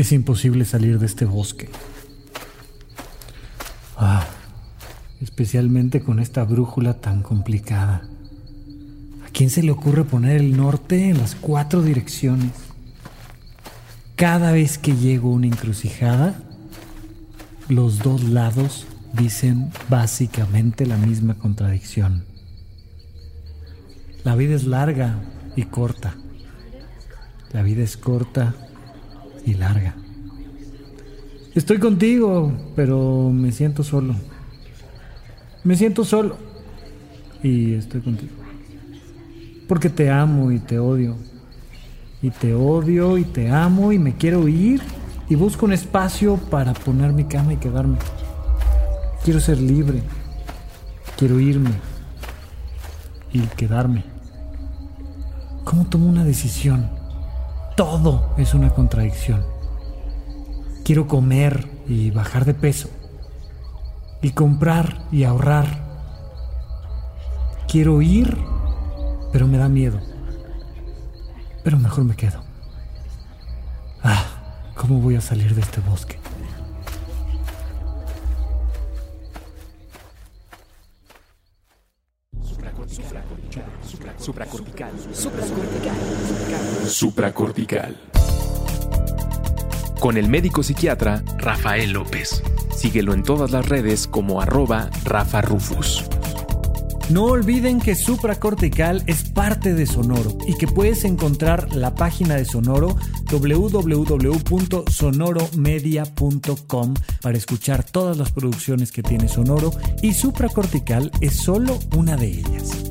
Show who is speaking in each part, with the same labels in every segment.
Speaker 1: Es imposible salir de este bosque. Ah, especialmente con esta brújula tan complicada. ¿A quién se le ocurre poner el norte en las cuatro direcciones? Cada vez que llego a una encrucijada, los dos lados dicen básicamente la misma contradicción. La vida es larga y corta. La vida es corta y larga. Estoy contigo, pero me siento solo. Me siento solo y estoy contigo. Porque te amo y te odio. Y te odio y te amo y me quiero ir y busco un espacio para poner mi cama y quedarme. Quiero ser libre. Quiero irme y quedarme. ¿Cómo tomo una decisión? Todo es una contradicción. Quiero comer y bajar de peso. Y comprar y ahorrar. Quiero ir, pero me da miedo. Pero mejor me quedo. Ah, ¿cómo voy a salir de este bosque?
Speaker 2: Supracortical. Supracortical. Supracortical. Con el médico psiquiatra Rafael López. Síguelo en todas las redes como arroba Rafa Rufus.
Speaker 1: No olviden que Supracortical es parte de Sonoro y que puedes encontrar la página de Sonoro www.sonoromedia.com para escuchar todas las producciones que tiene Sonoro y Supracortical es solo una de ellas.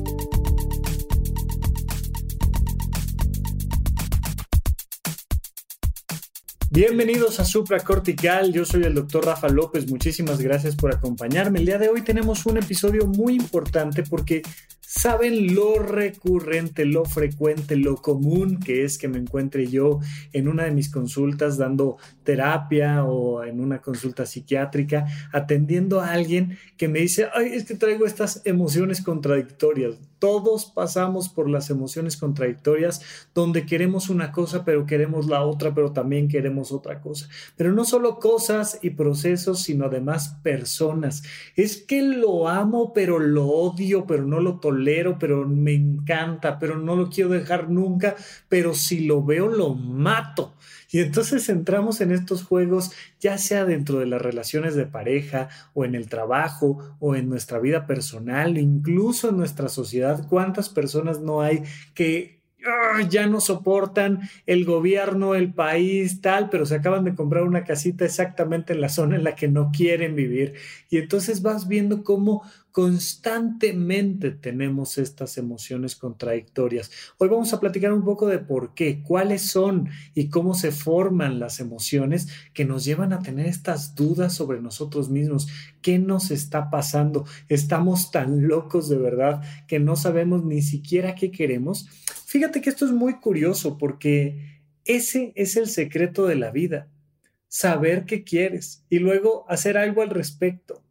Speaker 1: Bienvenidos a Supra Cortical, yo soy el doctor Rafa López, muchísimas gracias por acompañarme. El día de hoy tenemos un episodio muy importante porque saben lo recurrente, lo frecuente, lo común que es que me encuentre yo en una de mis consultas dando terapia o en una consulta psiquiátrica atendiendo a alguien que me dice, ay, es que traigo estas emociones contradictorias. Todos pasamos por las emociones contradictorias donde queremos una cosa pero queremos la otra, pero también queremos otra cosa. Pero no solo cosas y procesos, sino además personas. Es que lo amo pero lo odio, pero no lo tolero pero me encanta, pero no lo quiero dejar nunca, pero si lo veo lo mato. Y entonces entramos en estos juegos, ya sea dentro de las relaciones de pareja o en el trabajo o en nuestra vida personal, incluso en nuestra sociedad. ¿Cuántas personas no hay que ya no soportan el gobierno, el país, tal, pero se acaban de comprar una casita exactamente en la zona en la que no quieren vivir. Y entonces vas viendo cómo constantemente tenemos estas emociones contradictorias. Hoy vamos a platicar un poco de por qué, cuáles son y cómo se forman las emociones que nos llevan a tener estas dudas sobre nosotros mismos. ¿Qué nos está pasando? Estamos tan locos de verdad que no sabemos ni siquiera qué queremos. Fíjate que esto es muy curioso porque ese es el secreto de la vida, saber qué quieres y luego hacer algo al respecto.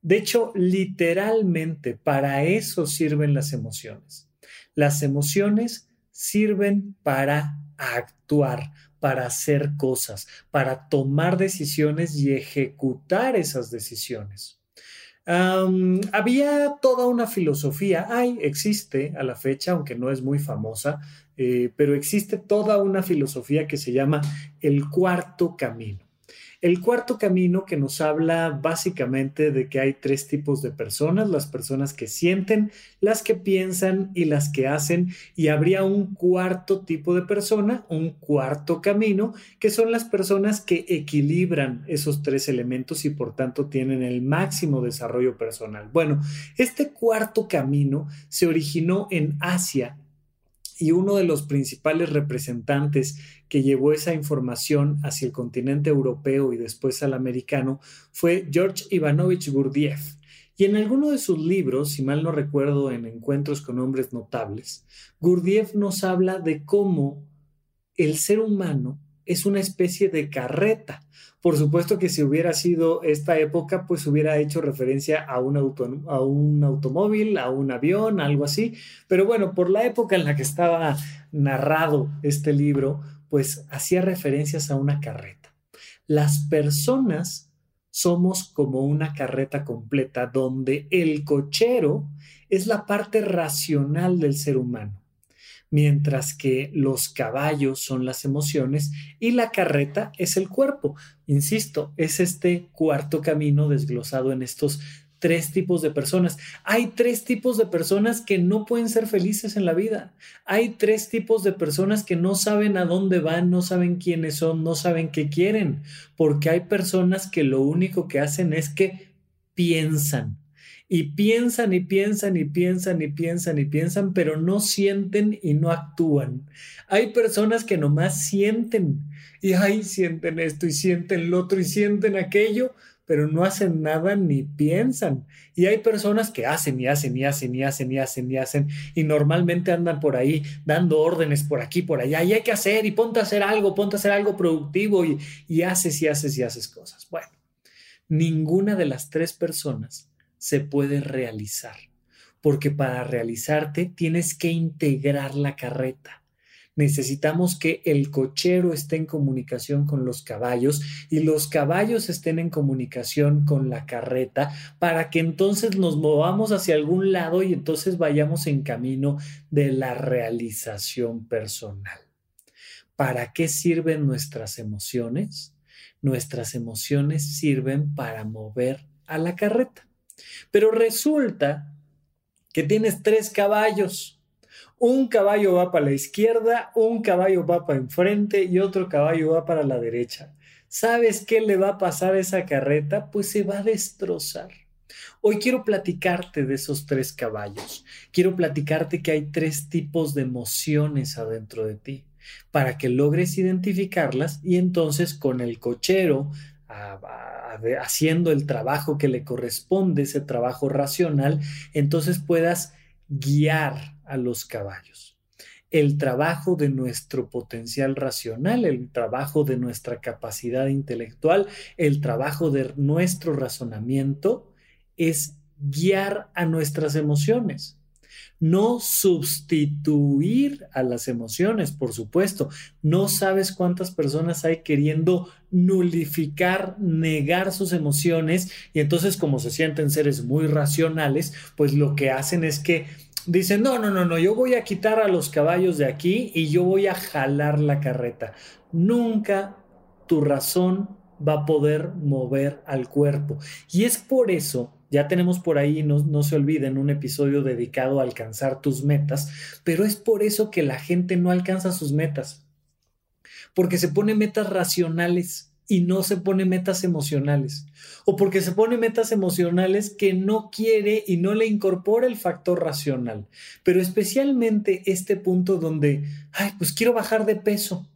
Speaker 1: De hecho, literalmente para eso sirven las emociones. Las emociones sirven para actuar, para hacer cosas, para tomar decisiones y ejecutar esas decisiones había toda una filosofía, hay, existe a la fecha, aunque no es muy famosa, eh, pero existe toda una filosofía que se llama el cuarto camino. El cuarto camino que nos habla básicamente de que hay tres tipos de personas, las personas que sienten, las que piensan y las que hacen, y habría un cuarto tipo de persona, un cuarto camino, que son las personas que equilibran esos tres elementos y por tanto tienen el máximo desarrollo personal. Bueno, este cuarto camino se originó en Asia y uno de los principales representantes que llevó esa información hacia el continente europeo y después al americano fue George Ivanovich Gurdjieff. Y en alguno de sus libros, si mal no recuerdo, en Encuentros con Hombres Notables, Gurdjieff nos habla de cómo el ser humano es una especie de carreta. Por supuesto que si hubiera sido esta época, pues hubiera hecho referencia a un, auto, a un automóvil, a un avión, algo así. Pero bueno, por la época en la que estaba narrado este libro, pues hacía referencias a una carreta. Las personas somos como una carreta completa donde el cochero es la parte racional del ser humano, mientras que los caballos son las emociones y la carreta es el cuerpo. Insisto, es este cuarto camino desglosado en estos tres tipos de personas. Hay tres tipos de personas que no pueden ser felices en la vida. Hay tres tipos de personas que no saben a dónde van, no saben quiénes son, no saben qué quieren, porque hay personas que lo único que hacen es que piensan. Y piensan y piensan y piensan y piensan y piensan, pero no sienten y no actúan. Hay personas que nomás sienten y ay, sienten esto y sienten lo otro y sienten aquello, pero no hacen nada ni piensan. Y hay personas que hacen y hacen y hacen y hacen y hacen y hacen y normalmente andan por ahí dando órdenes por aquí, por allá, y hay que hacer y ponte a hacer algo, ponte a hacer algo productivo y, y haces y haces y haces cosas. Bueno, ninguna de las tres personas se puede realizar, porque para realizarte tienes que integrar la carreta necesitamos que el cochero esté en comunicación con los caballos y los caballos estén en comunicación con la carreta para que entonces nos movamos hacia algún lado y entonces vayamos en camino de la realización personal. ¿Para qué sirven nuestras emociones? Nuestras emociones sirven para mover a la carreta. Pero resulta que tienes tres caballos un caballo va para la izquierda, un caballo va para enfrente y otro caballo va para la derecha. ¿Sabes qué le va a pasar a esa carreta? Pues se va a destrozar. Hoy quiero platicarte de esos tres caballos. Quiero platicarte que hay tres tipos de emociones adentro de ti para que logres identificarlas y entonces con el cochero haciendo el trabajo que le corresponde, ese trabajo racional, entonces puedas guiar a los caballos. El trabajo de nuestro potencial racional, el trabajo de nuestra capacidad intelectual, el trabajo de nuestro razonamiento es guiar a nuestras emociones. No sustituir a las emociones, por supuesto. No sabes cuántas personas hay queriendo nulificar, negar sus emociones y entonces como se sienten seres muy racionales, pues lo que hacen es que dicen, no, no, no, no, yo voy a quitar a los caballos de aquí y yo voy a jalar la carreta. Nunca tu razón va a poder mover al cuerpo. Y es por eso, ya tenemos por ahí, no, no se olviden, un episodio dedicado a alcanzar tus metas, pero es por eso que la gente no alcanza sus metas, porque se pone metas racionales y no se pone metas emocionales. O porque se pone metas emocionales que no quiere y no le incorpora el factor racional. Pero especialmente este punto donde, ay, pues quiero bajar de peso.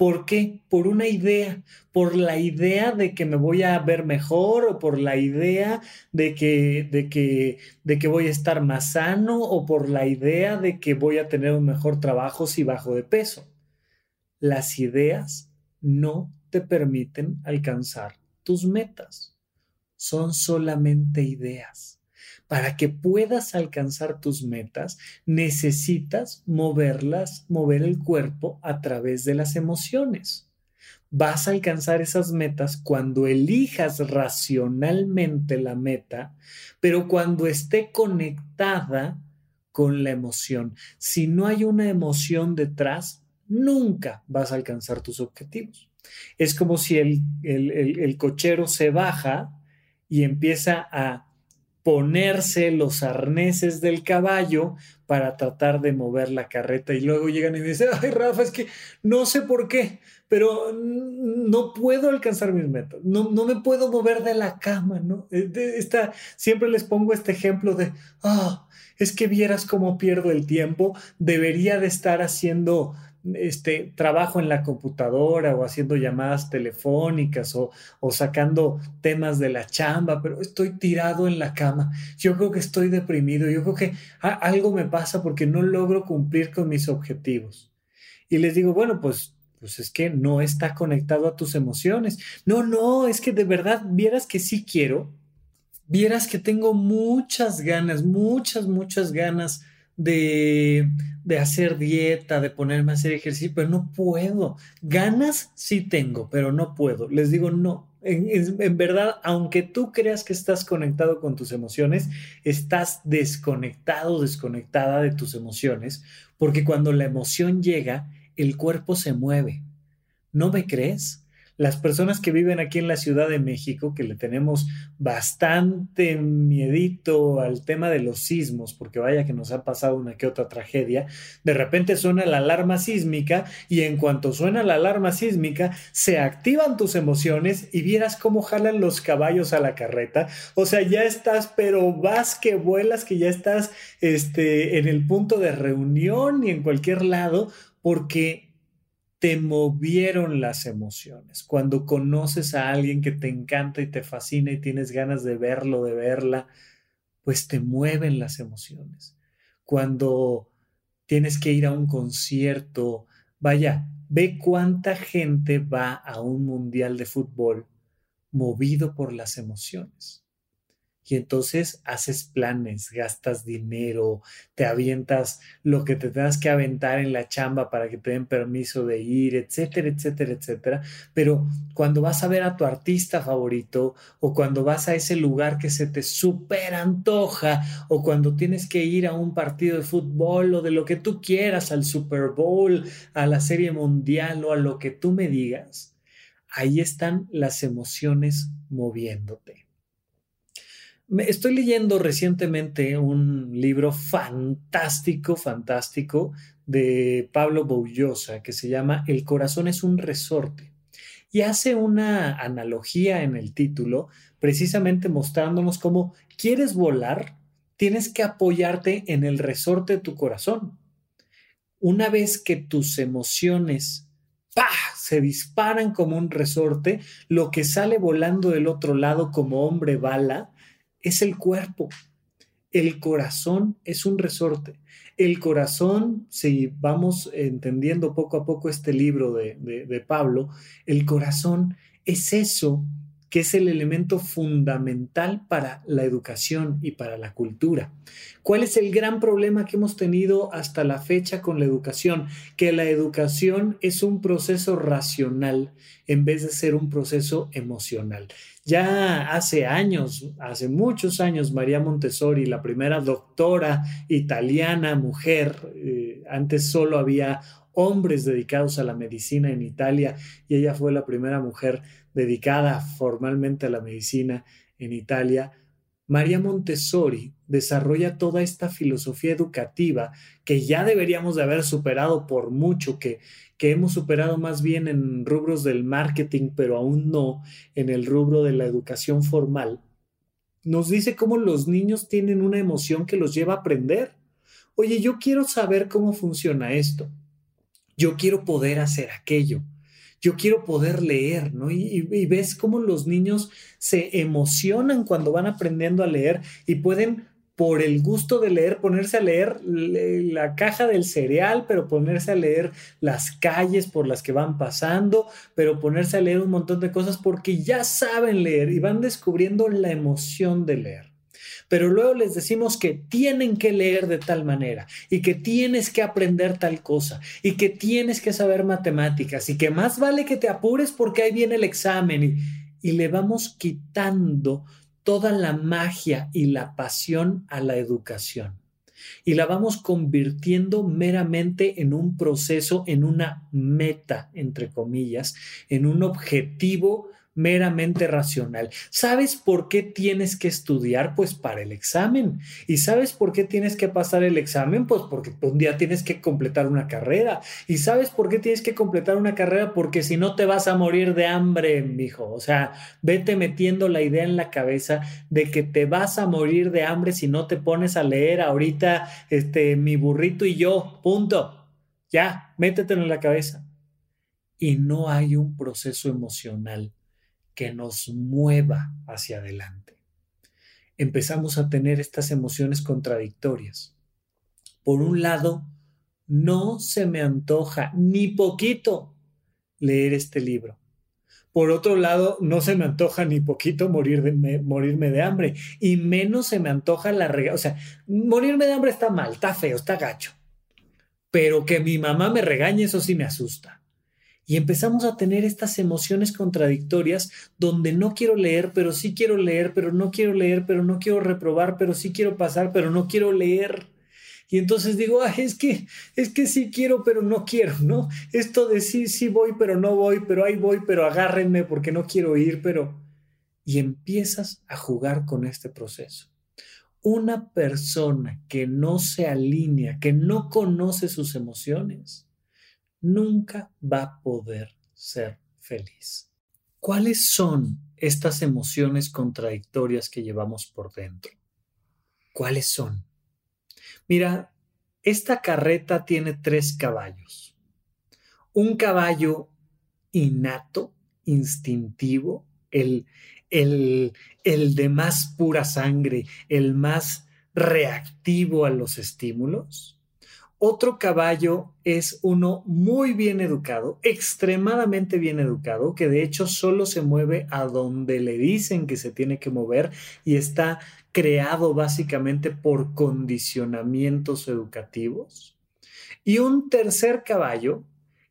Speaker 1: ¿Por qué? Por una idea, por la idea de que me voy a ver mejor o por la idea de que, de que, de que voy a estar más sano o por la idea de que voy a tener un mejor trabajo si bajo de peso. Las ideas no te permiten alcanzar tus metas. Son solamente ideas. Para que puedas alcanzar tus metas, necesitas moverlas, mover el cuerpo a través de las emociones. Vas a alcanzar esas metas cuando elijas racionalmente la meta, pero cuando esté conectada con la emoción. Si no hay una emoción detrás, nunca vas a alcanzar tus objetivos. Es como si el, cochero se baja y empieza a ponerse los arneses del caballo para tratar de mover la carreta y luego llegan y me dicen, ay Rafa, es que no sé por qué, pero no puedo alcanzar mis metas, no, no me puedo mover de la cama, ¿no? Eh, esta, siempre les pongo este ejemplo de, ah, es que vieras cómo pierdo el tiempo, debería de estar haciendo este, trabajo en la computadora o haciendo llamadas telefónicas o, o, sacando temas de la chamba, pero estoy tirado en la cama. Yo creo que estoy deprimido, yo creo que algo me pasa porque no logro cumplir con mis objetivos. Y les digo, bueno, pues, pues es que no está conectado a tus emociones. No, no, es que de verdad vieras que sí quiero, vieras que tengo muchas ganas, muchas, muchas ganas de, de hacer dieta, de ponerme a hacer ejercicio, pero no puedo. Ganas sí tengo, pero no puedo. Les digo, no, en, verdad, aunque tú creas que estás conectado con tus emociones, estás desconectado, desconectada de tus emociones, porque cuando la emoción llega, el cuerpo se mueve. ¿No me crees? Las personas que viven aquí en la Ciudad de México, que le tenemos bastante miedito al tema de los sismos, porque vaya que nos ha pasado una que otra tragedia, de repente suena la alarma sísmica y en cuanto suena la alarma sísmica, se activan tus emociones y vieras cómo jalan los caballos a la carreta. O sea, ya estás, pero vas que vuelas, que ya estás este, en el punto de reunión y en cualquier lado, porque te movieron las emociones. Cuando conoces a alguien que te encanta y te fascina y tienes ganas de verlo, de verla, pues te mueven las emociones. Cuando tienes que ir a un concierto, vaya, ve cuánta gente va a un mundial de fútbol movido por las emociones. Y entonces haces planes, gastas dinero, te avientas lo que te tengas que aventar en la chamba para que te den permiso de ir, etcétera, etcétera, etcétera. Pero cuando vas a ver a tu artista favorito o cuando vas a ese lugar que se te súper antoja o cuando tienes que ir a un partido de fútbol o de lo que tú quieras, al Super Bowl, a la Serie Mundial o a lo que tú me digas, ahí están las emociones moviéndote. Estoy leyendo recientemente un libro fantástico, fantástico de Pablo Boullosa que se llama El corazón es un resorte y hace una analogía en el título precisamente mostrándonos cómo quieres volar, tienes que apoyarte en el resorte de tu corazón. Una vez que tus emociones se disparan como un resorte, lo que sale volando del otro lado como hombre bala es el cuerpo. El corazón es un resorte. El corazón, si vamos entendiendo poco a poco este libro de, de Pablo, el corazón es eso que es el elemento fundamental para la educación y para la cultura. ¿Cuál es el gran problema que hemos tenido hasta la fecha con la educación? Que la educación es un proceso racional en vez de ser un proceso emocional. Ya hace años, hace muchos años, María Montessori, la primera doctora italiana mujer, eh, antes solo había hombres dedicados a la medicina en Italia y ella fue la primera mujer dedicada formalmente a la medicina en Italia, María Montessori desarrolla toda esta filosofía educativa que ya deberíamos de haber superado por mucho, que, que hemos superado más bien en rubros del marketing, pero aún no en el rubro de la educación formal. Nos dice cómo los niños tienen una emoción que los lleva a aprender. Oye, yo quiero saber cómo funciona esto. Yo quiero poder hacer aquello yo quiero poder leer, ¿no? Y, ves cómo los niños se emocionan cuando van aprendiendo a leer y pueden por el gusto de leer, ponerse a leer la caja del cereal, pero ponerse a leer las calles por las que van pasando, pero ponerse a leer un montón de cosas porque ya saben leer y van descubriendo la emoción de leer pero luego les decimos que tienen que leer de tal manera y que tienes que aprender tal cosa y que tienes que saber matemáticas y que más vale que te apures porque ahí viene el examen y, y le vamos quitando toda la magia y la pasión a la educación. Y la vamos convirtiendo meramente en un proceso, en una meta, entre comillas, en un objetivo meramente racional. ¿Sabes por qué tienes que estudiar? Pues para el examen. ¿Y sabes por qué tienes que pasar el examen? Pues porque un día tienes que completar una carrera. ¿Y sabes por qué tienes que completar una carrera? Porque si no te vas a morir de hambre, mijo. O sea, vete metiendo la idea en la cabeza de que te vas a morir de hambre si no te pones a leer ahorita este mi burrito y yo. Punto. Ya, métetelo en la cabeza. Y no hay un proceso emocional que nos mueva hacia adelante. Empezamos a tener estas emociones contradictorias. Por un lado, no se me antoja ni poquito leer este libro, Por otro lado, no se me antoja ni poquito morir morirme de hambre y menos se me antoja la regaña. O sea, morirme de hambre está mal, está feo, está gacho. Pero que mi mamá me regañe, eso sí me asusta. Y empezamos a tener estas emociones contradictorias donde no quiero leer, pero sí quiero leer, pero no quiero leer, pero no quiero reprobar, pero sí quiero pasar, pero no quiero leer. Y entonces digo, es que, es que sí quiero, pero no quiero, ¿no? Esto de sí, sí voy, pero no voy, pero ahí voy, pero agárrenme porque no quiero ir, pero... Y empiezas a jugar con este proceso. Una persona que no se alinea, que no conoce sus emociones, nunca va a poder ser feliz. ¿Cuáles son estas emociones contradictorias que llevamos por dentro? ¿Cuáles son? Mira, esta carreta tiene tres caballos. Un caballo innato, instintivo, el, el, el de más pura sangre, el más reactivo a los estímulos. Otro caballo es uno muy bien educado, extremadamente bien educado, que de hecho solo se mueve a donde le dicen que se tiene que mover y está creado básicamente por condicionamientos educativos. Y un tercer caballo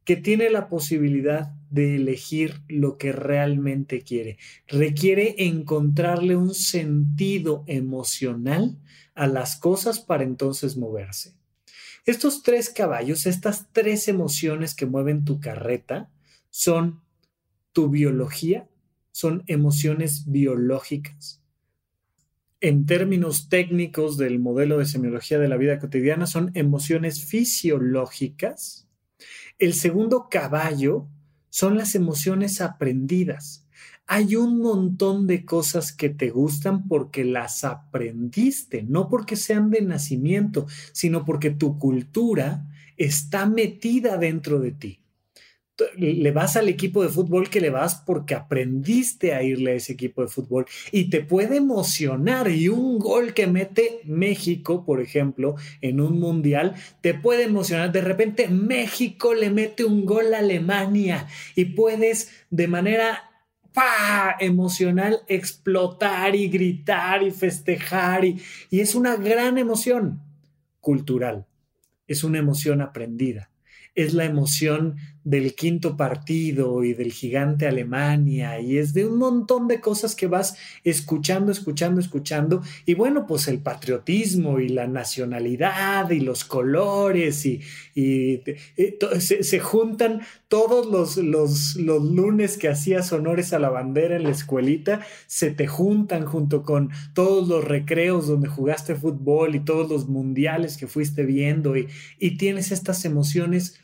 Speaker 1: que tiene la posibilidad de elegir lo que realmente quiere. Requiere encontrarle un sentido emocional a las cosas para entonces moverse. Estos tres caballos, estas tres emociones que mueven tu carreta, son tu biología, son emociones biológicas. En términos técnicos del modelo de semiología de la vida cotidiana, son emociones fisiológicas. El segundo caballo son las emociones aprendidas hay un montón de cosas que te gustan porque las aprendiste, no porque sean de nacimiento, sino porque tu cultura está metida dentro de ti le vas al equipo de fútbol que le vas porque aprendiste a irle a ese equipo de fútbol y te puede emocionar y un gol que mete México, por ejemplo, en un mundial, te puede emocionar. De repente México le mete un gol a Alemania y puedes de manera emocional explotar y gritar y festejar y, y es una gran emoción cultural, es una emoción aprendida. Es la emoción del quinto partido y del gigante Alemania y es de un montón de cosas que vas escuchando, escuchando, escuchando y bueno, pues el patriotismo y la nacionalidad y los colores y, eh, se, juntan todos los, los, los lunes que hacías honores a la bandera en la escuelita, se te juntan junto con todos los recreos donde jugaste fútbol y todos los mundiales que fuiste viendo y, y tienes estas emociones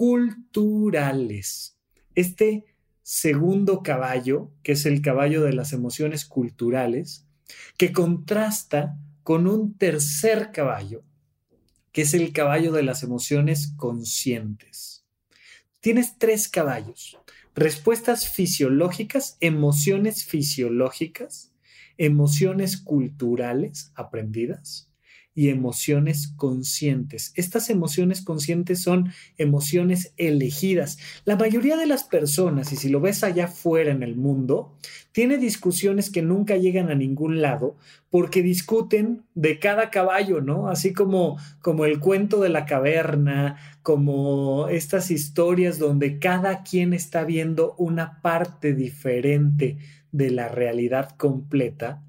Speaker 1: culturales. Este segundo caballo, que es el caballo de las emociones culturales, que contrasta con un tercer caballo, que es el caballo de las emociones conscientes. Tienes tres caballos, respuestas fisiológicas, emociones fisiológicas, emociones culturales aprendidas y emociones conscientes. Estas emociones conscientes son emociones elegidas. La mayoría de las personas, y si lo ves allá afuera en el mundo, tiene discusiones que nunca llegan a ningún lado porque discuten de cada caballo, ¿no? Así como, como el cuento de la caverna, como estas historias donde cada quien está viendo una parte diferente de la realidad completa,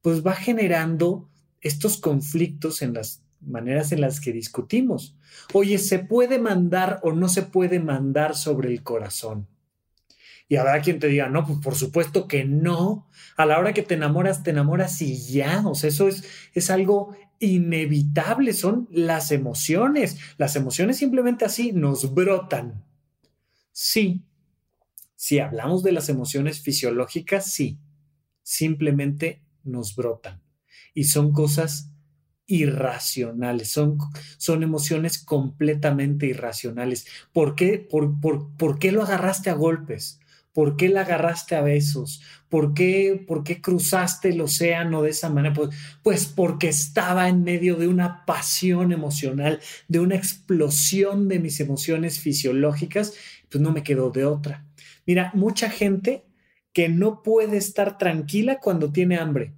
Speaker 1: pues va generando estos conflictos en las maneras en las que discutimos. Oye, ¿se puede mandar o no se puede mandar sobre el corazón? Y habrá quien te diga, no, pues por supuesto que no. A la hora que te enamoras, te enamoras y ya. O sea, eso es, es algo inevitable, son las emociones. Las emociones simplemente así nos brotan. Sí, si hablamos de las emociones fisiológicas, sí, simplemente nos brotan y son cosas irracionales, son, son emociones completamente irracionales. ¿Por qué, por, por, qué lo agarraste a golpes? ¿Por qué la agarraste a besos? ¿Por qué, ¿Por qué cruzaste el océano de esa manera? Pues, pues porque estaba en medio de una pasión emocional, de una explosión de mis emociones fisiológicas, pues no me quedó de otra. Mira, mucha gente que no puede estar tranquila cuando tiene hambre,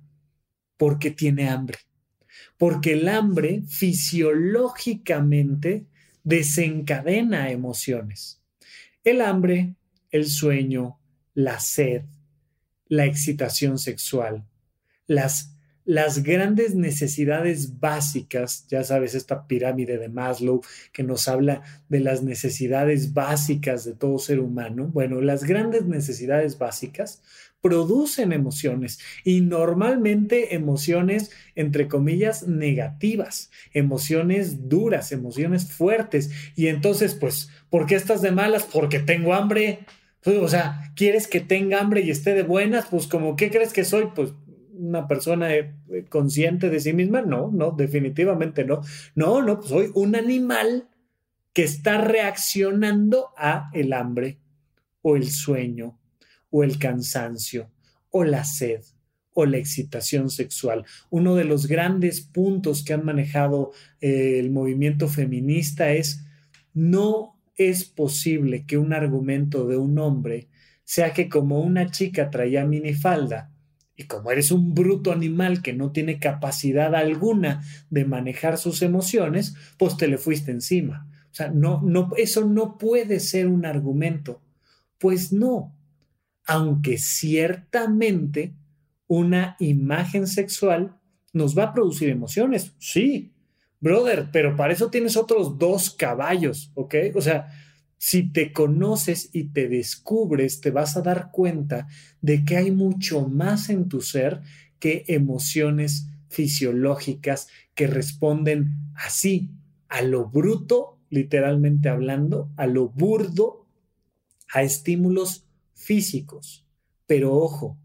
Speaker 1: porque tiene hambre. Porque el hambre fisiológicamente desencadena emociones. El hambre, el sueño, la sed, la excitación sexual, las, las grandes necesidades básicas, ya sabes, esta pirámide de Maslow que nos habla de las necesidades básicas de todo ser humano, bueno, las grandes necesidades básicas producen emociones y normalmente emociones, entre comillas, negativas, emociones duras, emociones fuertes. Y entonces, pues, ¿por qué estás de malas? Porque tengo hambre. Pues, o sea, ¿quieres que tenga hambre y esté de buenas? Pues como, ¿qué crees que soy? Pues una persona eh, consciente de sí misma. No, no, definitivamente no. No, no, pues soy un animal que está reaccionando a el hambre o el sueño o el cansancio o la sed o la excitación sexual. Uno de los grandes puntos que han manejado eh, el movimiento feminista es no es posible que un argumento de un hombre sea que como una chica traía minifalda y como eres un bruto animal que no tiene capacidad alguna de manejar sus emociones, pues te le fuiste encima. O sea, no, no, eso no puede ser un argumento. Pues no, aunque ciertamente una imagen sexual nos va a producir emociones, sí, brother, pero para eso tienes otros dos caballos, ¿ok? O sea, si te conoces y te descubres, te vas a dar cuenta de que hay mucho más en tu ser que emociones fisiológicas que responden así, a lo bruto, literalmente hablando, a lo burdo, a estímulos físicos. Pero ojo,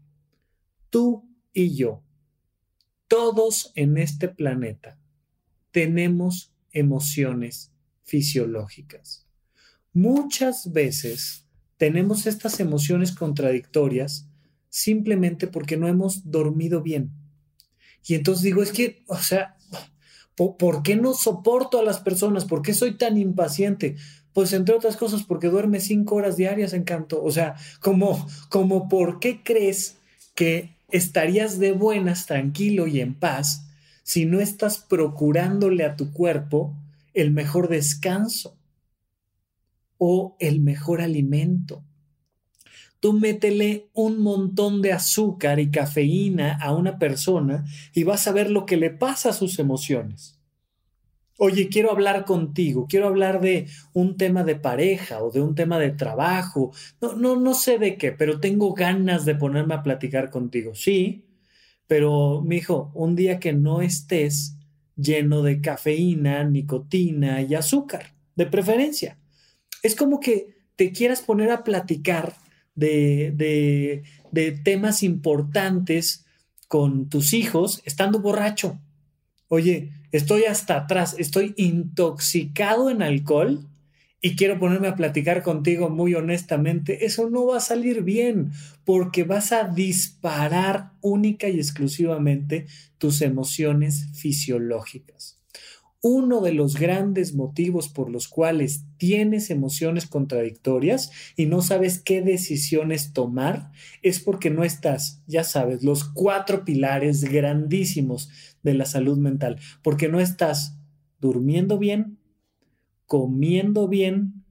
Speaker 1: tú y yo, todos en este planeta, tenemos emociones fisiológicas. Muchas veces tenemos estas emociones contradictorias simplemente porque no hemos dormido bien. Y entonces digo, es que, o sea, ¿por, qué no soporto a las personas? ¿Por qué soy tan impaciente? Pues entre otras cosas porque duerme cinco horas diarias, encanto. O sea, como, como ¿por qué crees que estarías de buenas, tranquilo y en paz si no estás procurándole a tu cuerpo el mejor descanso o el mejor alimento? Tú métele un montón de azúcar y cafeína a una persona y vas a ver lo que le pasa a sus emociones. Oye, quiero hablar contigo, quiero hablar de un tema de pareja o de un tema de trabajo. No, no, no sé de qué, pero tengo ganas de ponerme a platicar contigo. Sí, pero mijo, un día que no estés lleno de cafeína, nicotina y azúcar, de preferencia. Es como que te quieras poner a platicar de, de temas importantes con tus hijos estando borracho. Oye, estoy hasta atrás, estoy intoxicado en alcohol y quiero ponerme a platicar contigo muy honestamente, eso no va a salir bien porque vas a disparar única y exclusivamente tus emociones fisiológicas. Uno de los grandes motivos por los cuales tienes emociones contradictorias y no sabes qué decisiones tomar es porque no estás, ya sabes, los cuatro pilares grandísimos de la salud mental, porque no estás durmiendo bien, comiendo bien,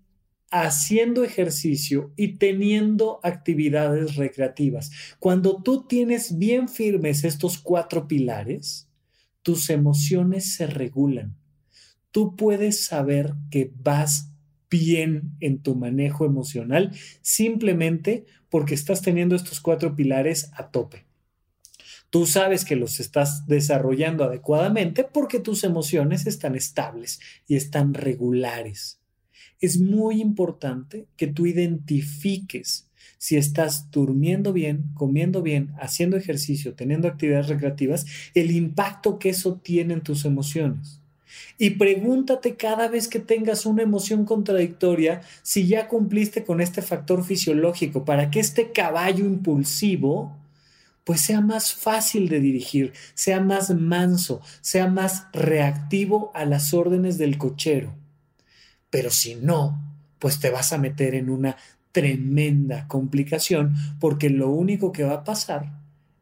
Speaker 1: haciendo ejercicio y teniendo actividades recreativas. Cuando tú tienes bien firmes estos cuatro pilares, tus emociones se regulan. Tú puedes saber que vas bien en tu manejo emocional simplemente porque estás teniendo estos cuatro pilares a tope. Tú sabes que los estás desarrollando adecuadamente porque tus emociones están estables y están regulares. Es muy importante que tú identifiques si estás durmiendo bien, comiendo bien, haciendo ejercicio, teniendo actividades recreativas, el impacto que eso tiene en tus emociones. Y pregúntate cada vez que tengas una emoción contradictoria si ya cumpliste con este factor fisiológico para que este caballo impulsivo pues sea más fácil de dirigir, sea más manso, sea más reactivo a las órdenes del cochero. Pero si no, pues te vas a meter en una tremenda complicación porque lo único que va a pasar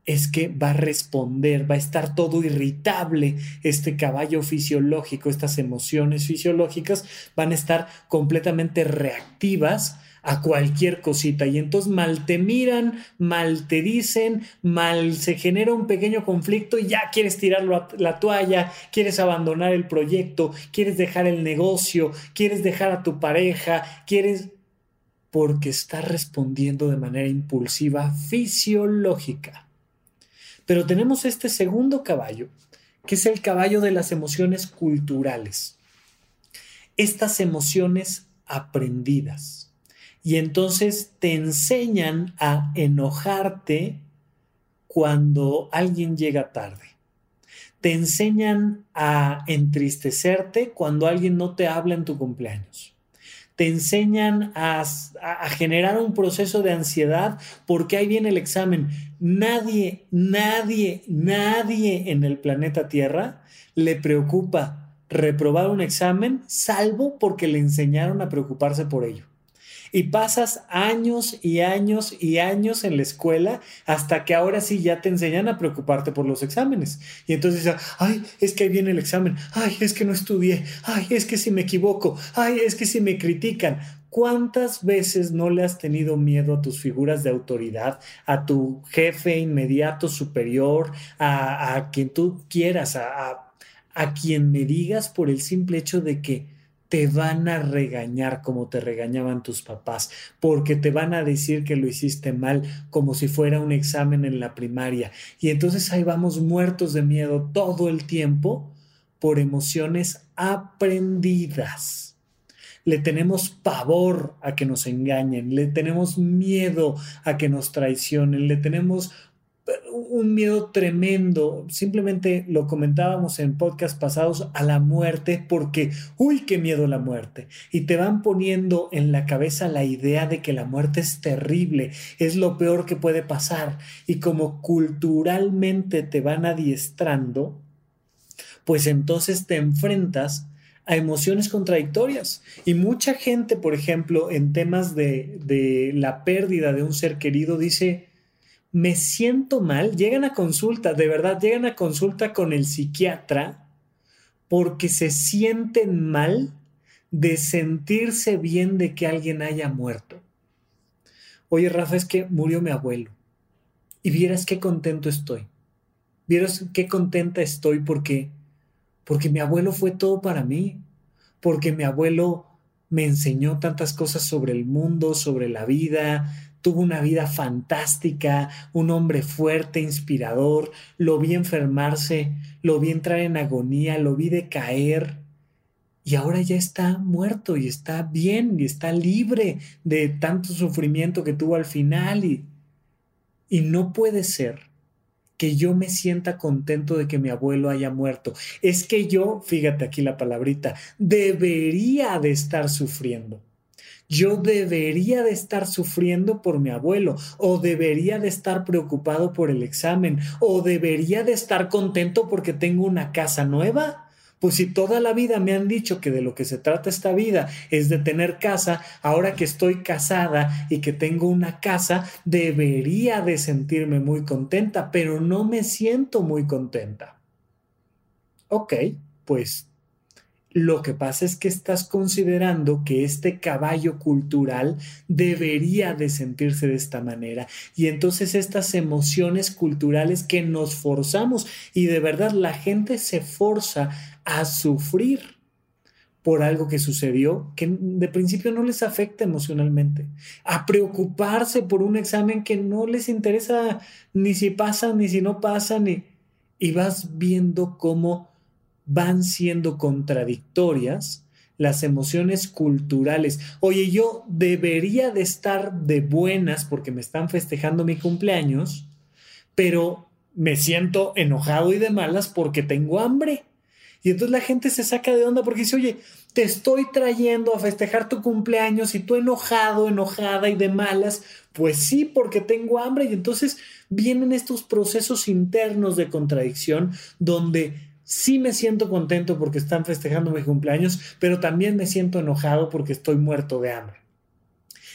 Speaker 1: es que va a responder, va a estar todo irritable, este caballo fisiológico, estas emociones fisiológicas van a estar completamente reactivas a cualquier cosita. Y entonces mal te miran, mal te dicen, mal se genera un pequeño conflicto y ya quieres tirar la toalla, quieres abandonar el proyecto, quieres dejar el negocio, quieres dejar a tu pareja, quieres porque está respondiendo de manera impulsiva fisiológica. Pero tenemos este segundo caballo, que es el caballo de las emociones culturales. Estas emociones aprendidas. Y entonces te enseñan a enojarte cuando alguien llega tarde. Te enseñan a entristecerte cuando alguien no te habla en tu cumpleaños te enseñan a, generar un proceso de ansiedad porque ahí viene el examen. Nadie, nadie, nadie en el planeta Tierra le preocupa reprobar un examen salvo porque le enseñaron a preocuparse por ello y pasas años y años y años en la escuela hasta que ahora sí ya te enseñan a preocuparte por los exámenes. Y entonces ay, es que ahí viene el examen, ay, es que no estudié, ay, es que si me equivoco, ay, es que si me critican. ¿Cuántas veces no le has tenido miedo a tus figuras de autoridad, a tu jefe inmediato superior, a, quien tú quieras, a, a quien me digas por el simple hecho de que te van a regañar como te regañaban tus papás, porque te van a decir que lo hiciste mal, como si fuera un examen en la primaria. Y entonces ahí vamos muertos de miedo todo el tiempo por emociones aprendidas. Le tenemos pavor a que nos engañen, le tenemos miedo a que nos traicionen, le tenemos un miedo tremendo, simplemente lo comentábamos en podcast pasados, a la muerte, porque, uy, qué miedo la muerte. Y te van poniendo en la cabeza la idea de que la muerte es terrible, es lo peor que puede pasar. Y como culturalmente te van adiestrando, pues entonces te enfrentas a emociones contradictorias. Y mucha gente, por ejemplo, en temas de, de la pérdida de un ser querido, dice, me siento mal, llegan a consulta, de verdad, llegan a consulta con el psiquiatra porque se sienten mal de sentirse bien de que alguien haya muerto. Oye, Rafa, es que murió mi abuelo. Y vieras qué contento estoy. Vieras qué contenta estoy porque porque mi abuelo fue todo para mí, porque mi abuelo me enseñó tantas cosas sobre el mundo, sobre la vida, tuvo una vida fantástica, un hombre fuerte, inspirador, lo vi enfermarse, lo vi entrar en agonía, lo vi decaer y ahora ya está muerto y está bien y está libre de tanto sufrimiento que tuvo al final y, y no puede ser que yo me sienta contento de que mi abuelo haya muerto. Es que yo, fíjate aquí la palabrita, debería de estar sufriendo yo debería de estar sufriendo por mi abuelo, o debería de estar preocupado por el examen, o debería de estar contento porque tengo una casa nueva. Pues si toda la vida me han dicho que de lo que se trata esta vida es de tener casa, ahora que estoy casada y que tengo una casa, debería de sentirme muy contenta, pero no me siento muy contenta. Ok, pues lo que pasa es que estás considerando que este caballo cultural debería de sentirse de esta manera. Y entonces estas emociones culturales que nos forzamos y de verdad la gente se forza a sufrir por algo que sucedió que de principio no les afecta emocionalmente, a preocuparse por un examen que no les interesa ni si pasa ni si no pasa, y vas viendo cómo van siendo contradictorias las emociones culturales. Oye, yo debería de estar de buenas porque me están festejando mi cumpleaños, pero me siento enojado y de malas porque tengo hambre. Y entonces la gente se saca de onda porque dice, oye, te estoy trayendo a festejar tu cumpleaños y tú enojado, enojada y de malas, pues sí, porque tengo hambre. Y entonces vienen estos procesos internos de contradicción donde sí me siento contento porque están festejando mi cumpleaños, pero también me siento enojado porque estoy muerto de hambre.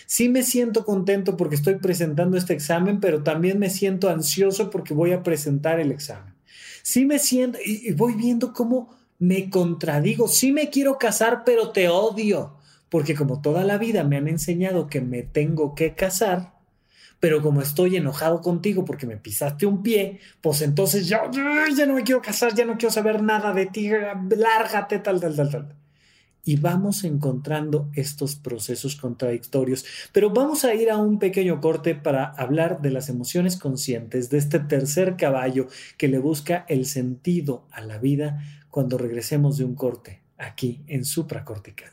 Speaker 1: Sí me siento contento porque estoy presentando este examen, pero también me siento ansioso porque voy a presentar el examen. Sí me siento y, voy viendo cómo me contradigo. Sí me quiero casar, pero te odio. Porque como toda la vida me han enseñado que me tengo que casar, pero como estoy enojado contigo porque me pisaste un pie, pues entonces ya, ya no me quiero casar, ya no quiero saber nada de ti, lárgate, tal, tal, tal, tal. Y vamos encontrando estos procesos contradictorios. Pero vamos a ir a un pequeño corte para hablar de las emociones conscientes, de este tercer caballo que le busca el sentido a la vida cuando regresemos de un corte aquí en supracortical.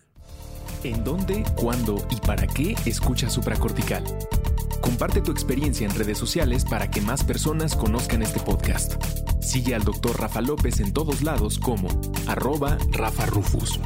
Speaker 2: ¿En dónde, cuándo y para qué escucha supracortical? Comparte tu experiencia en redes sociales para que más personas conozcan este podcast. Sigue al Dr. Rafa López en todos lados como arroba Rafa Rufus.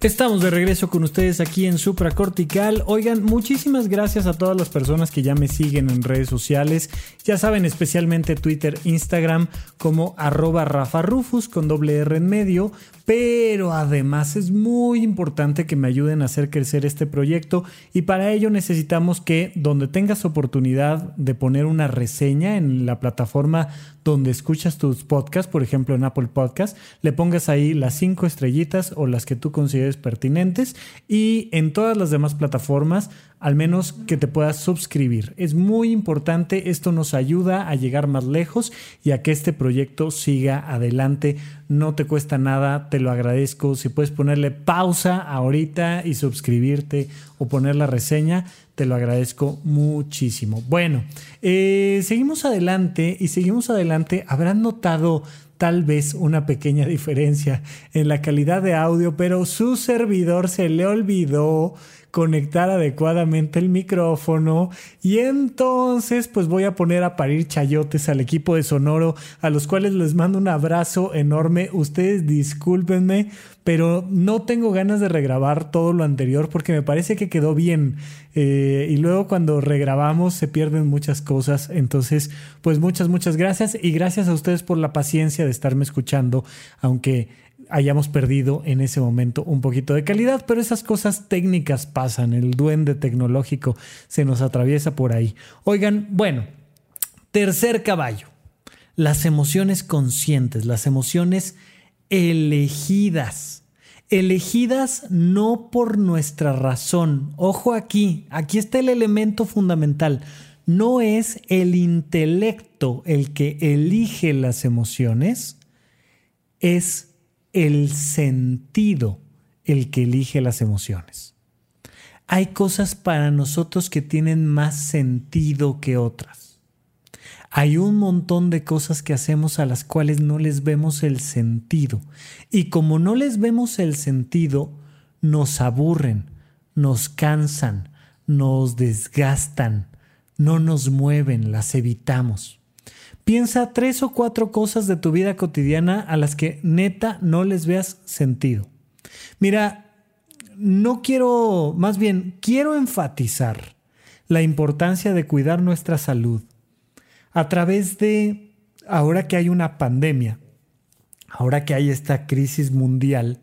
Speaker 1: Estamos de regreso con ustedes aquí en Supracortical. Oigan, muchísimas gracias a todas las personas que ya me siguen en redes sociales. Ya saben, especialmente Twitter, Instagram, como arroba Rafa con doble R en medio. Pero además es muy importante que me ayuden a hacer crecer este proyecto y para ello necesitamos que donde tengas oportunidad de poner una reseña en la plataforma donde escuchas tus podcasts, por ejemplo en Apple Podcast, le pongas ahí las cinco estrellitas o las que tú consideres pertinentes y en todas las demás plataformas al menos que te puedas suscribir. Es muy importante, esto nos ayuda a llegar más lejos y a que este proyecto siga adelante. No te cuesta nada, te lo agradezco. Si puedes ponerle pausa ahorita y suscribirte o poner la reseña, te lo agradezco muchísimo. Bueno, eh, seguimos adelante y seguimos adelante. Habrán notado tal vez una pequeña diferencia en la calidad de audio, pero su servidor se le olvidó conectar adecuadamente el micrófono y entonces pues voy a poner a parir chayotes al equipo de Sonoro a los cuales les mando un abrazo enorme. Ustedes discúlpenme, pero no tengo ganas de regrabar todo lo anterior porque me parece que quedó bien eh, y luego cuando regrabamos se pierden muchas cosas. Entonces pues muchas, muchas gracias y gracias a ustedes por la paciencia de estarme escuchando, aunque hayamos perdido en ese momento un poquito de calidad, pero esas cosas técnicas pasan, el duende tecnológico se nos atraviesa por ahí. Oigan, bueno, tercer caballo, las emociones conscientes, las emociones elegidas. Elegidas no por nuestra razón. Ojo aquí, aquí está el elemento fundamental. No es el intelecto el que elige las emociones, es el sentido el que elige las emociones. Hay cosas para nosotros que tienen más sentido que otras. Hay un montón de cosas que hacemos a las cuales no les vemos el sentido. Y como no les vemos el sentido, nos aburren, nos cansan, nos desgastan, no nos mueven, las evitamos. Piensa tres o cuatro cosas de tu vida cotidiana a las que neta no les veas sentido. Mira, no quiero, más bien, quiero enfatizar la importancia de cuidar nuestra salud a través de, ahora que hay una pandemia, ahora que hay esta crisis mundial,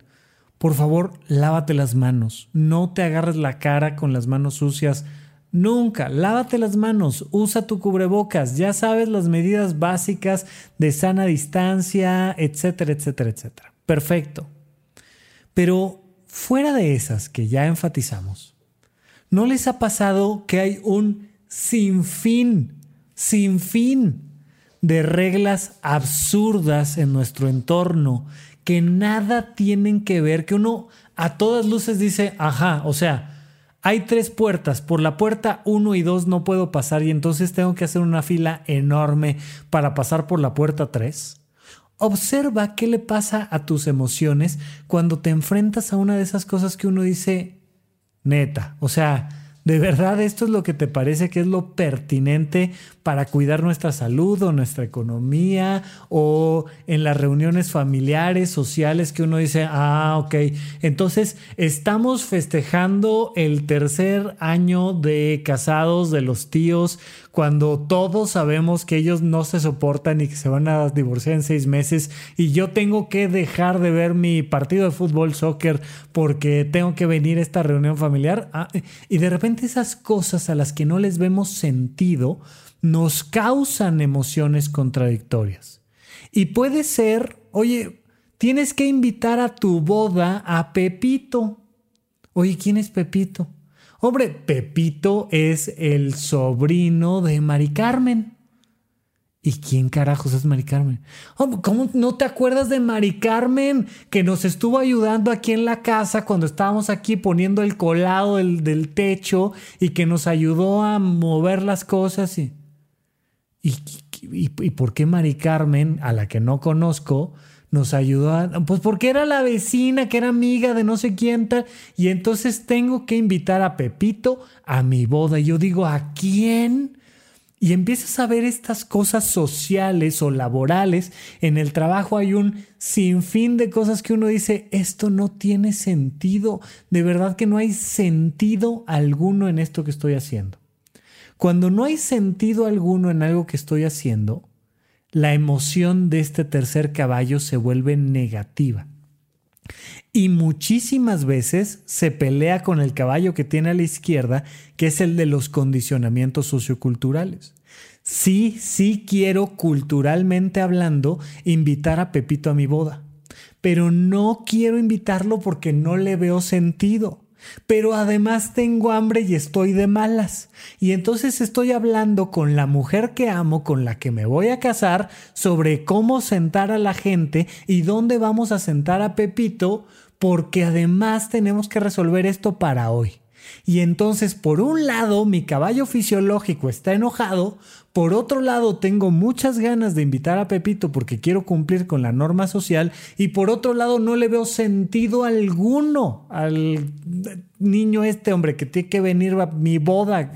Speaker 1: por favor, lávate las manos, no te agarres la cara con las manos sucias Nunca, lávate las manos, usa tu cubrebocas, ya sabes las medidas básicas de sana distancia, etcétera, etcétera, etcétera. Perfecto. Pero fuera de esas que ya enfatizamos, ¿no les ha pasado que hay un sinfín, sinfín de reglas absurdas en nuestro entorno que nada tienen que ver, que uno a todas luces dice, ajá, o sea, hay tres puertas, por la puerta 1 y 2 no puedo pasar y entonces tengo que hacer una fila enorme para pasar por la puerta 3. Observa qué le pasa a tus emociones cuando te enfrentas a una de esas cosas que uno dice, neta, o sea, ¿De verdad esto es lo que te parece que es lo pertinente para cuidar nuestra salud o nuestra economía o en las reuniones familiares, sociales que uno dice, ah, ok, entonces estamos festejando el tercer año de casados de los tíos cuando todos sabemos que ellos no se soportan y que se van a divorciar en seis meses y yo tengo que dejar de ver mi partido de fútbol, soccer, porque tengo que venir a esta reunión familiar. Ah, y de repente esas cosas a las que no les vemos sentido nos causan emociones contradictorias. Y puede ser, oye, tienes que invitar a tu boda a Pepito. Oye, ¿quién es Pepito? Hombre, Pepito es el sobrino de Mari Carmen. ¿Y quién carajos es Mari Carmen? ¿Cómo no te acuerdas de Mari Carmen que nos estuvo ayudando aquí en la casa cuando estábamos aquí poniendo el colado del, techo y que nos ayudó a mover las cosas? Y, y, y por qué Mari Carmen, a la que no conozco, nos ayudó a, pues porque era la vecina que era amiga de no sé quién tal, y entonces tengo que invitar a Pepito a mi boda. Y yo digo, ¿a quién? Y empiezas a ver estas cosas sociales o laborales. En el trabajo hay un sinfín de cosas que uno dice, esto no tiene sentido. De verdad que no hay sentido alguno en esto que estoy haciendo. Cuando no hay sentido alguno en algo que estoy haciendo, la emoción de este tercer caballo se vuelve negativa. Y muchísimas veces se pelea con el caballo que tiene a la izquierda, que es el de los condicionamientos socioculturales. Sí, sí quiero culturalmente hablando invitar a Pepito a mi boda, pero no quiero invitarlo porque no le veo sentido pero además tengo hambre y estoy de malas. Y entonces estoy hablando con la mujer que amo, con la que me voy a casar, sobre cómo sentar a la gente y dónde vamos a sentar a Pepito, porque además tenemos que resolver esto para hoy. Y entonces, por un lado, mi caballo fisiológico está enojado, por otro lado, tengo muchas ganas de invitar a Pepito porque quiero cumplir con la norma social y por otro lado, no le veo sentido alguno al niño este, hombre, que tiene que venir a mi boda.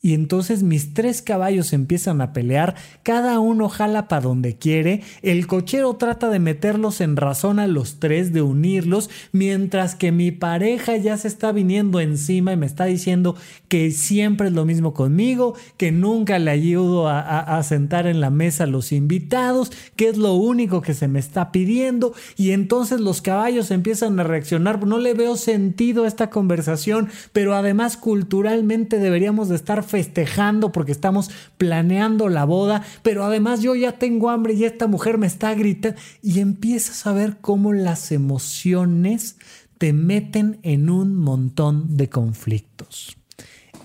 Speaker 1: Y entonces mis tres caballos empiezan a pelear, cada uno jala para donde quiere, el cochero trata de meterlos en razón a los tres, de unirlos, mientras que mi pareja ya se está viniendo encima y me está diciendo que siempre es lo mismo conmigo, que nunca le ayudo a, sentar en la mesa a los invitados, que es lo único que se me está pidiendo, y entonces los caballos empiezan a reaccionar, no le veo sentido a esta conversación, pero además culturalmente deberíamos de estar festejando porque estamos planeando la boda, pero además yo ya tengo hambre y esta mujer me está gritando y empiezas a ver cómo las emociones te meten en un montón de conflictos.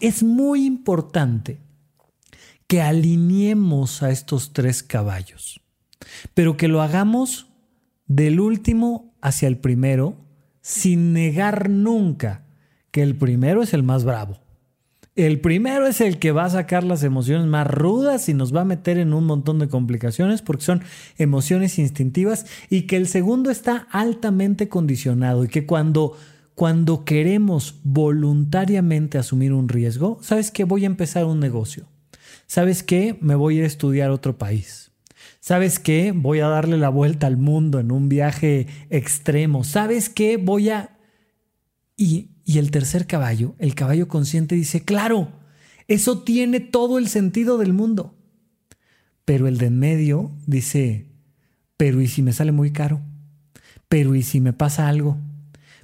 Speaker 1: Es muy importante que alineemos a estos tres caballos, pero que lo hagamos del último hacia el primero sin negar nunca que el primero es el más bravo el primero es el que va a sacar las emociones más rudas y nos va a meter en un montón de complicaciones porque son emociones instintivas y que el segundo está altamente condicionado y que cuando cuando queremos voluntariamente asumir un riesgo, ¿sabes qué? Voy a empezar un negocio. ¿Sabes qué? Me voy a ir a estudiar otro país. ¿Sabes qué? Voy a darle la vuelta al mundo en un viaje extremo. ¿Sabes qué? Voy a... Y y el tercer caballo, el caballo consciente, dice, claro, eso tiene todo el sentido del mundo. Pero el de en medio dice, pero ¿y si me sale muy caro? Pero ¿y si me pasa algo?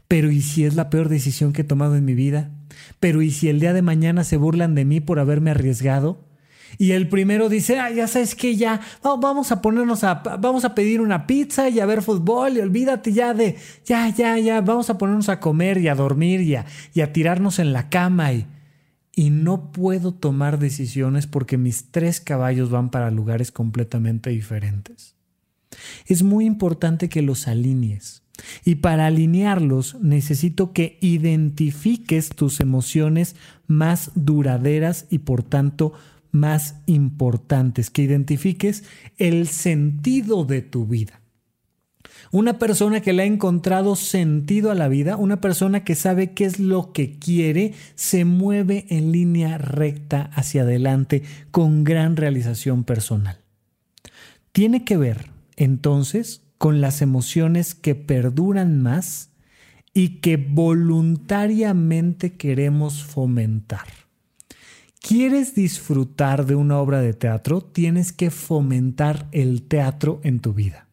Speaker 1: Pero ¿y si es la peor decisión que he tomado en mi vida? Pero ¿y si el día de mañana se burlan de mí por haberme arriesgado? Y el primero dice, ya sabes que ya, vamos a ponernos a, vamos a pedir una pizza y a ver fútbol y olvídate ya de, ya, ya, ya, vamos a ponernos a comer y a dormir y a, y a tirarnos en la cama y, y no puedo tomar decisiones porque mis tres caballos van para lugares completamente diferentes. Es muy importante que los alinees. Y para alinearlos necesito que identifiques tus emociones más duraderas y por tanto más importantes, que identifiques el sentido de tu vida. Una persona que le ha encontrado sentido a la vida, una persona que sabe qué es lo que quiere, se mueve en línea recta hacia adelante con gran realización personal. Tiene que ver, entonces, con las emociones que perduran más y que voluntariamente queremos fomentar. ¿Quieres disfrutar de una obra de teatro? Tienes que fomentar el teatro en tu vida.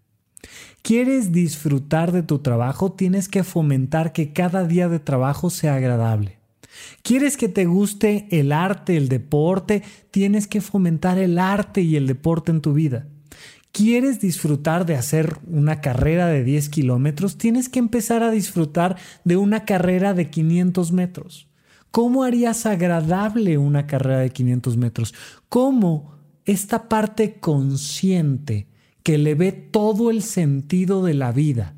Speaker 1: ¿Quieres disfrutar de tu trabajo? Tienes que fomentar que cada día de trabajo sea agradable. ¿Quieres que te guste el arte, el deporte? Tienes que fomentar el arte y el deporte en tu vida. ¿Quieres disfrutar de hacer una carrera de 10 kilómetros? Tienes que empezar a disfrutar de una carrera de 500 metros. ¿Cómo harías agradable una carrera de 500 metros? ¿Cómo esta parte consciente que le ve todo el sentido de la vida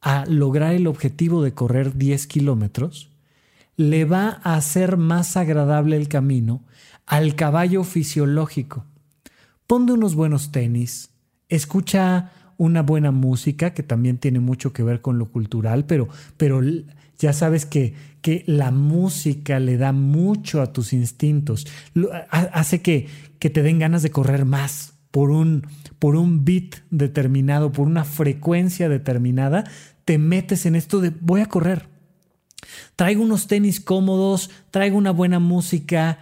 Speaker 1: a lograr el objetivo de correr 10 kilómetros, le va a hacer más agradable el camino al caballo fisiológico. Ponte unos buenos tenis, escucha una buena música que también tiene mucho que ver con lo cultural, pero, pero ya sabes que, que la música le da mucho a tus instintos, hace que, que te den ganas de correr más por un, por un beat determinado, por una frecuencia determinada, te metes en esto de voy a correr. Traigo unos tenis cómodos, traigo una buena música,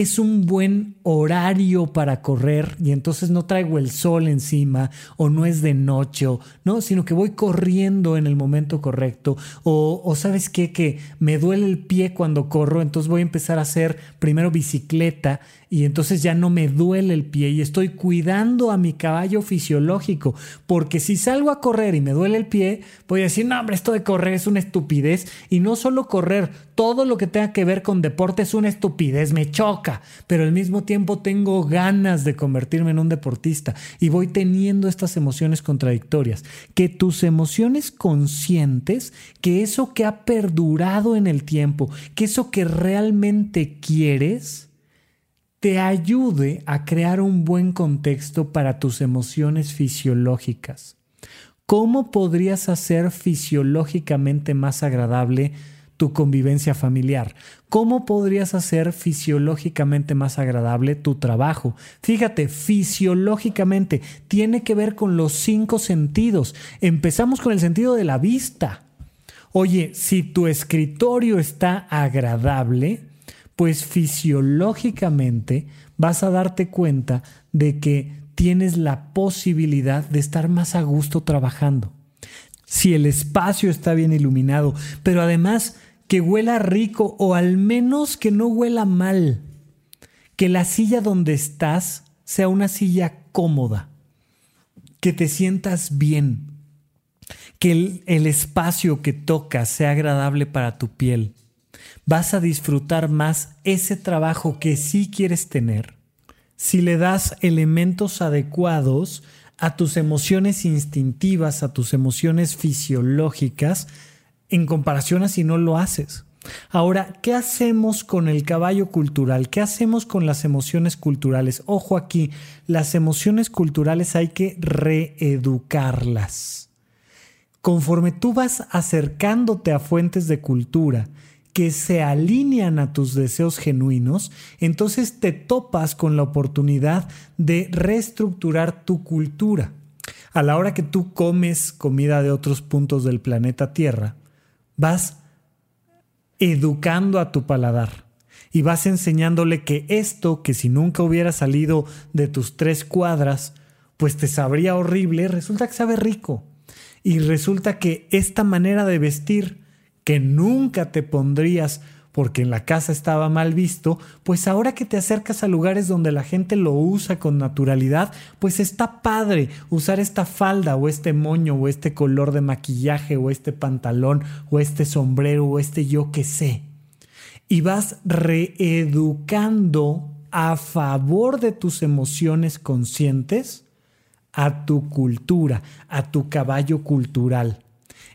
Speaker 1: es un buen horario para correr y entonces no traigo el sol encima o no es de noche, no, sino que voy corriendo en el momento correcto o, o sabes qué, que me duele el pie cuando corro, entonces voy a empezar a hacer primero bicicleta y entonces ya no me duele el pie y estoy cuidando a mi caballo fisiológico, porque si salgo a correr y me duele el pie, voy a decir, no, hombre, esto de correr es una estupidez y no solo correr, todo lo que tenga que ver con deporte es una estupidez, me choca, pero al mismo tiempo tengo ganas de convertirme en un deportista y voy teniendo estas emociones contradictorias, que tus emociones conscientes, que eso que ha perdurado en el tiempo, que eso que realmente quieres, te ayude a crear un buen contexto para tus emociones fisiológicas. ¿Cómo podrías hacer fisiológicamente más agradable tu convivencia familiar? ¿Cómo podrías hacer fisiológicamente más agradable tu trabajo? Fíjate, fisiológicamente tiene que ver con los cinco sentidos. Empezamos con el sentido de la vista. Oye, si tu escritorio está agradable, pues fisiológicamente vas a darte cuenta de que tienes la posibilidad de estar más a gusto trabajando. Si el espacio está bien iluminado, pero además que huela rico o al menos que no huela mal. Que la silla donde estás sea una silla cómoda. Que te sientas bien. Que el, espacio que tocas sea agradable para tu piel vas a disfrutar más ese trabajo que sí quieres tener si le das elementos adecuados a tus emociones instintivas, a tus emociones fisiológicas, en comparación a si no lo haces. Ahora, ¿qué hacemos con el caballo cultural? ¿Qué hacemos con las emociones culturales? Ojo aquí, las emociones culturales hay que reeducarlas. Conforme tú vas acercándote a fuentes de cultura que se alinean a tus deseos genuinos, entonces te topas con la oportunidad de reestructurar tu cultura. A la hora que tú comes comida de otros puntos del planeta Tierra, vas educando a tu paladar y vas enseñándole que esto, que si nunca hubiera salido de tus tres cuadras, pues te sabría horrible, resulta que sabe rico. Y resulta que esta manera de vestir que nunca te pondrías porque en la casa estaba mal visto, pues ahora que te acercas a lugares donde la gente lo usa con naturalidad, pues está padre usar esta falda o este moño o este color de maquillaje o este pantalón o este sombrero o este yo que sé. Y vas reeducando a favor de tus emociones conscientes a tu cultura, a tu caballo cultural.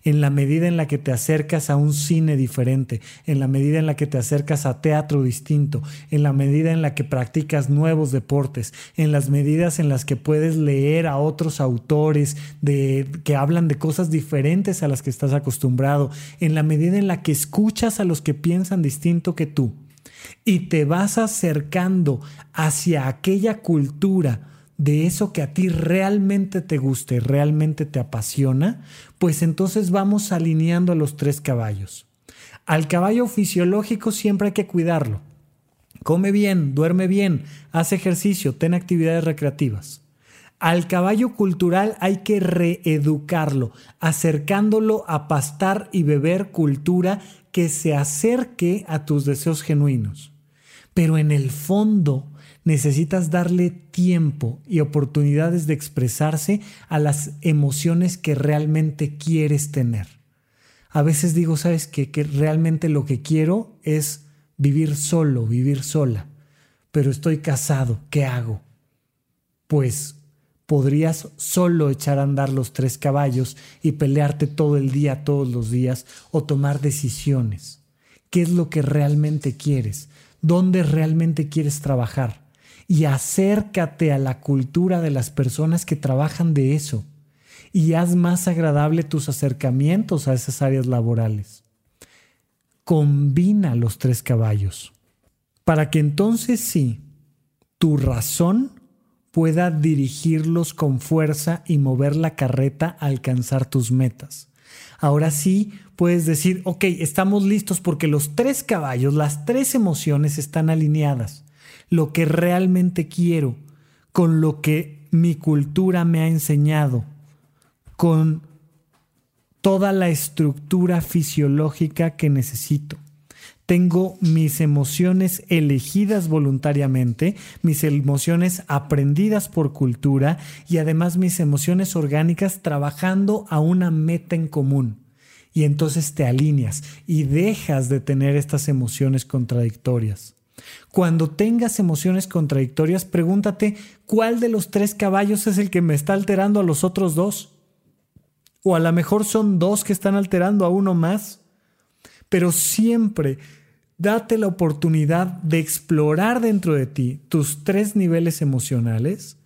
Speaker 1: En la medida en la que te acercas a un cine diferente, en la medida en la que te acercas a teatro distinto, en la medida en la que practicas nuevos deportes, en las medidas en las que puedes leer a otros autores de, que hablan de cosas diferentes a las que estás acostumbrado, en la medida en la que escuchas a los que piensan distinto que tú y te vas acercando hacia aquella cultura, de eso que a ti realmente te guste, realmente te apasiona, pues entonces vamos alineando a los tres caballos. Al caballo fisiológico siempre hay que cuidarlo. Come bien, duerme bien, hace ejercicio, ten actividades recreativas. Al caballo cultural hay que reeducarlo, acercándolo a pastar y beber cultura que se acerque a tus deseos genuinos. Pero en el fondo, necesitas darle tiempo y oportunidades de expresarse a las emociones que realmente quieres tener. A veces digo, ¿sabes qué? Que realmente lo que quiero es vivir solo, vivir sola. Pero estoy casado, ¿qué hago? Pues podrías solo echar a andar los tres caballos y pelearte todo el día, todos los días, o tomar decisiones. ¿Qué es lo que realmente quieres? ¿Dónde realmente quieres trabajar? Y acércate a la cultura de las personas que trabajan de eso y haz más agradable tus acercamientos a esas áreas laborales. Combina los tres caballos para que entonces sí, tu razón pueda dirigirlos con fuerza y mover la carreta a alcanzar tus metas. Ahora sí puedes decir, ok, estamos listos porque los tres caballos, las tres emociones están alineadas lo que realmente quiero, con lo que mi cultura me ha enseñado, con toda la estructura fisiológica que necesito. Tengo mis emociones elegidas voluntariamente, mis emociones aprendidas por cultura y además mis emociones orgánicas trabajando a una meta en común. Y entonces te alineas y dejas de tener estas emociones contradictorias. Cuando tengas emociones contradictorias, pregúntate cuál de los tres caballos es el que me está alterando a los otros dos. O a lo mejor son dos que están alterando a uno más. Pero siempre date la oportunidad de explorar dentro de ti tus tres niveles emocionales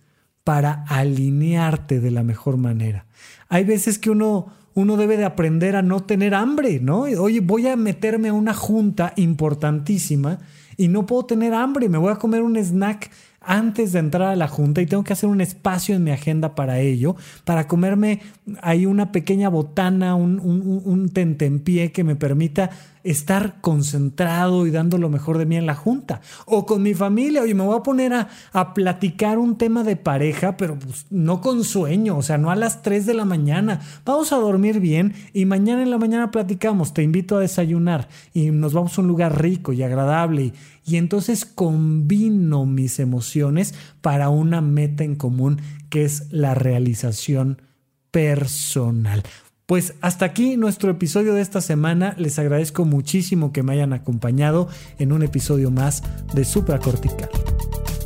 Speaker 1: para alinearte de la mejor manera. Hay veces que uno, uno debe de aprender a no tener hambre, ¿no? Oye, voy a meterme a una junta importantísima y no puedo tener hambre, me voy a comer un snack antes de entrar a la junta y tengo que hacer un espacio en mi agenda para ello, para comerme ahí una pequeña botana, un, un, un tentempié que me permita estar concentrado y dando lo mejor de mí en la junta. O con mi familia, oye, me voy a poner a, a platicar un tema de pareja, pero pues, no con sueño, o sea, no a las 3 de la mañana. Vamos a dormir bien y mañana en la mañana platicamos, te invito a desayunar y nos vamos a un lugar rico y agradable y entonces combino mis emociones para una meta en común que es la realización personal. Pues hasta aquí nuestro episodio de esta semana. Les agradezco muchísimo que me hayan acompañado en un episodio más de Supracortical.